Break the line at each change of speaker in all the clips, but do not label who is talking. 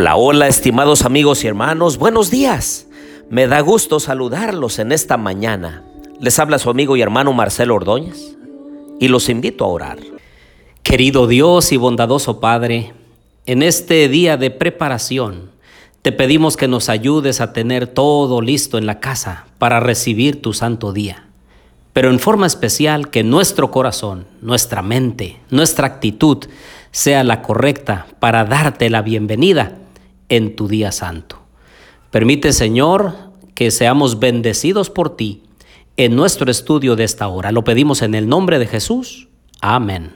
Hola, hola, estimados amigos y hermanos, buenos días. Me da gusto saludarlos en esta mañana. Les habla su amigo y hermano Marcelo Ordóñez y los invito a orar.
Querido Dios y bondadoso Padre, en este día de preparación, te pedimos que nos ayudes a tener todo listo en la casa para recibir tu santo día. Pero en forma especial que nuestro corazón, nuestra mente, nuestra actitud sea la correcta para darte la bienvenida en tu día santo. Permite, Señor, que seamos bendecidos por ti en nuestro estudio de esta hora. Lo pedimos en el nombre de Jesús. Amén.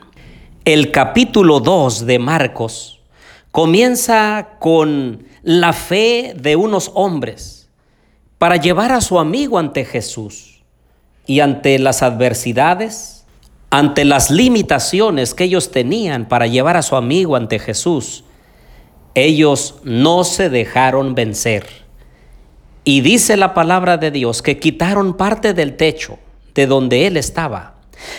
El capítulo 2 de Marcos comienza con la fe de unos hombres para llevar a su amigo ante Jesús y ante las adversidades, ante las limitaciones que ellos tenían para llevar a su amigo ante Jesús ellos no se dejaron vencer. Y dice la palabra de Dios que quitaron parte del techo de donde él estaba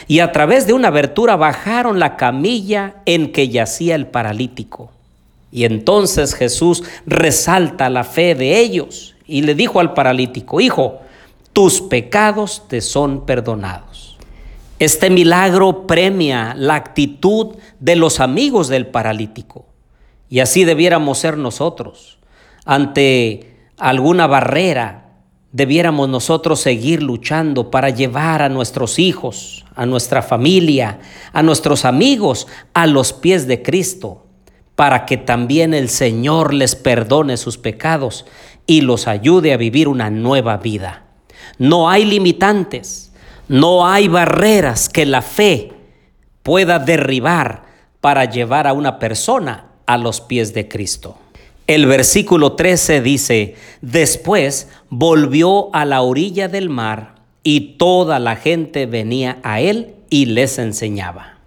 y a través de una abertura bajaron la camilla en que yacía el paralítico. Y entonces Jesús resalta la fe de ellos y le dijo al paralítico, Hijo, tus pecados te son perdonados. Este milagro premia la actitud de los amigos del paralítico. Y así debiéramos ser nosotros. Ante alguna barrera, debiéramos nosotros seguir luchando para llevar a nuestros hijos, a nuestra familia, a nuestros amigos a los pies de Cristo, para que también el Señor les perdone sus pecados y los ayude a vivir una nueva vida. No hay limitantes, no hay barreras que la fe pueda derribar para llevar a una persona a los pies de Cristo. El versículo 13 dice, después volvió a la orilla del mar y toda la gente venía a él y les enseñaba.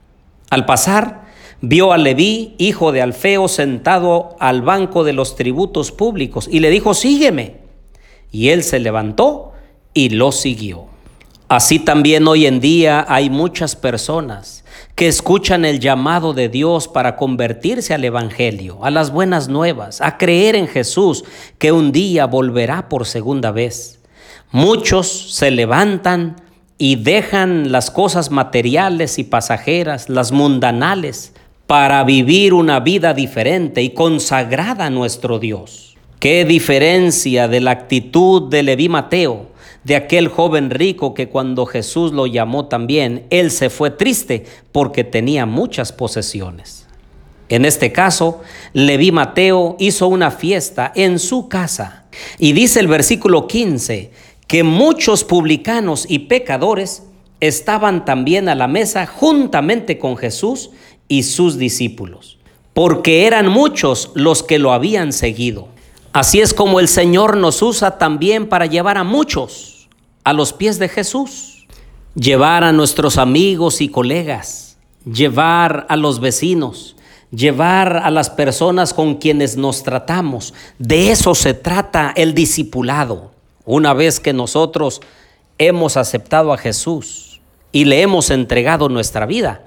Al pasar, vio a Leví, hijo de Alfeo, sentado al banco de los tributos públicos y le dijo, sígueme. Y él se levantó y lo siguió. Así también hoy en día hay muchas personas que escuchan el llamado de Dios para convertirse al Evangelio, a las buenas nuevas, a creer en Jesús que un día volverá por segunda vez. Muchos se levantan y dejan las cosas materiales y pasajeras, las mundanales, para vivir una vida diferente y consagrada a nuestro Dios. Qué diferencia de la actitud de Leví Mateo, de aquel joven rico que cuando Jesús lo llamó también, él se fue triste porque tenía muchas posesiones. En este caso, Leví Mateo hizo una fiesta en su casa y dice el versículo 15 que muchos publicanos y pecadores estaban también a la mesa juntamente con Jesús y sus discípulos, porque eran muchos los que lo habían seguido. Así es como el Señor nos usa también para llevar a muchos a los pies de Jesús, llevar a nuestros amigos y colegas, llevar a los vecinos, llevar a las personas con quienes nos tratamos. De eso se trata el discipulado. Una vez que nosotros hemos aceptado a Jesús y le hemos entregado nuestra vida,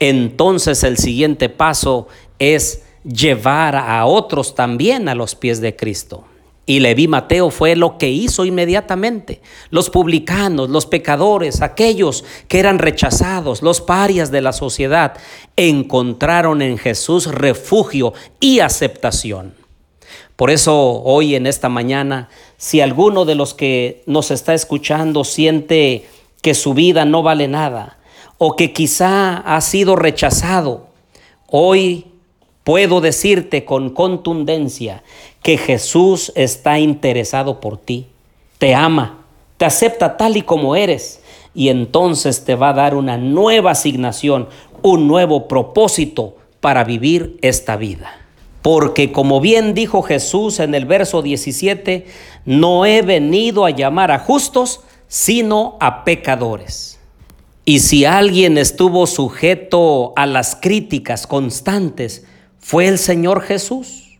entonces el siguiente paso es llevar a otros también a los pies de Cristo. Y Leví Mateo fue lo que hizo inmediatamente. Los publicanos, los pecadores, aquellos que eran rechazados, los parias de la sociedad, encontraron en Jesús refugio y aceptación. Por eso hoy en esta mañana, si alguno de los que nos está escuchando siente que su vida no vale nada o que quizá ha sido rechazado, hoy Puedo decirte con contundencia que Jesús está interesado por ti, te ama, te acepta tal y como eres y entonces te va a dar una nueva asignación, un nuevo propósito para vivir esta vida. Porque como bien dijo Jesús en el verso 17, no he venido a llamar a justos, sino a pecadores. Y si alguien estuvo sujeto a las críticas constantes, fue el Señor Jesús.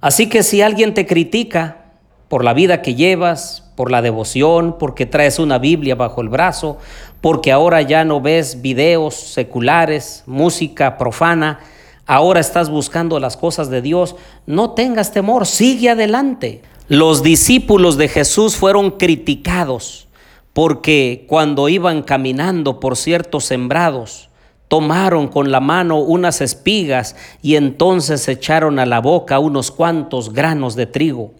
Así que si alguien te critica por la vida que llevas, por la devoción, porque traes una Biblia bajo el brazo, porque ahora ya no ves videos seculares, música profana, ahora estás buscando las cosas de Dios, no tengas temor, sigue adelante. Los discípulos de Jesús fueron criticados porque cuando iban caminando por ciertos sembrados, tomaron con la mano unas espigas y entonces echaron a la boca unos cuantos granos de trigo.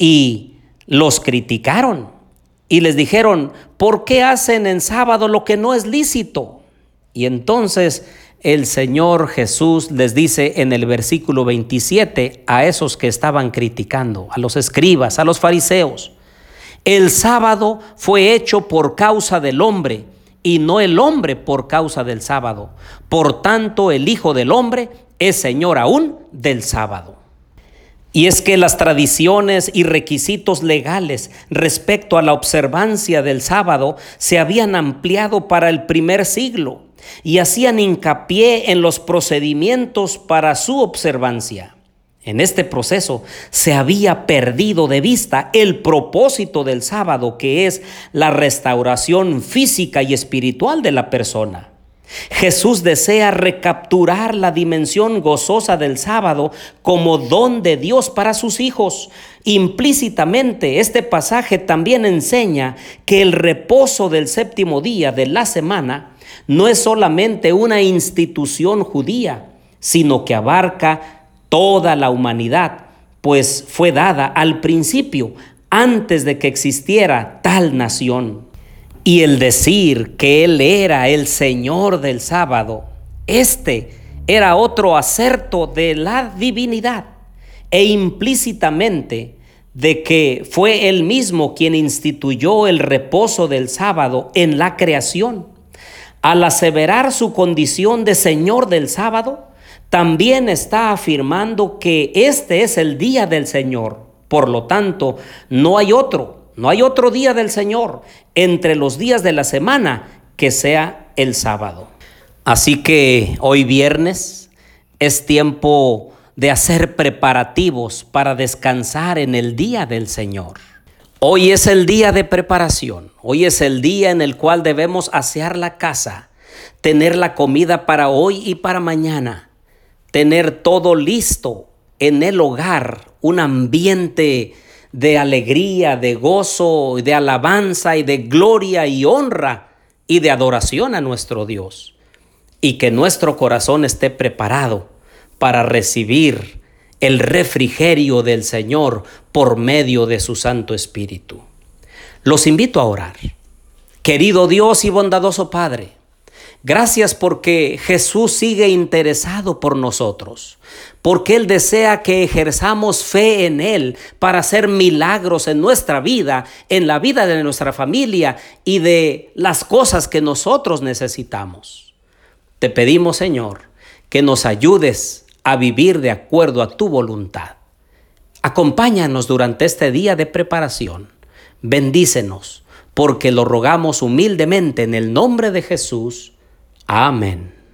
Y los criticaron y les dijeron, ¿por qué hacen en sábado lo que no es lícito? Y entonces el Señor Jesús les dice en el versículo 27 a esos que estaban criticando, a los escribas, a los fariseos, el sábado fue hecho por causa del hombre y no el hombre por causa del sábado. Por tanto, el Hijo del Hombre es Señor aún del sábado. Y es que las tradiciones y requisitos legales respecto a la observancia del sábado se habían ampliado para el primer siglo y hacían hincapié en los procedimientos para su observancia. En este proceso se había perdido de vista el propósito del sábado, que es la restauración física y espiritual de la persona. Jesús desea recapturar la dimensión gozosa del sábado como don de Dios para sus hijos. Implícitamente, este pasaje también enseña que el reposo del séptimo día de la semana no es solamente una institución judía, sino que abarca toda la humanidad, pues fue dada al principio, antes de que existiera tal nación. Y el decir que Él era el Señor del sábado, este era otro acerto de la divinidad e implícitamente de que fue Él mismo quien instituyó el reposo del sábado en la creación. Al aseverar su condición de Señor del sábado, también está afirmando que este es el día del Señor. Por lo tanto, no hay otro, no hay otro día del Señor entre los días de la semana que sea el sábado. Así que hoy viernes es tiempo de hacer preparativos para descansar en el día del Señor. Hoy es el día de preparación, hoy es el día en el cual debemos asear la casa, tener la comida para hoy y para mañana tener todo listo en el hogar, un ambiente de alegría, de gozo, de alabanza y de gloria y honra y de adoración a nuestro Dios. Y que nuestro corazón esté preparado para recibir el refrigerio del Señor por medio de su Santo Espíritu. Los invito a orar. Querido Dios y bondadoso Padre, Gracias porque Jesús sigue interesado por nosotros, porque Él desea que ejerzamos fe en Él para hacer milagros en nuestra vida, en la vida de nuestra familia y de las cosas que nosotros necesitamos. Te pedimos, Señor, que nos ayudes a vivir de acuerdo a tu voluntad. Acompáñanos durante este día de preparación. Bendícenos, porque lo rogamos humildemente en el nombre de Jesús. Amén.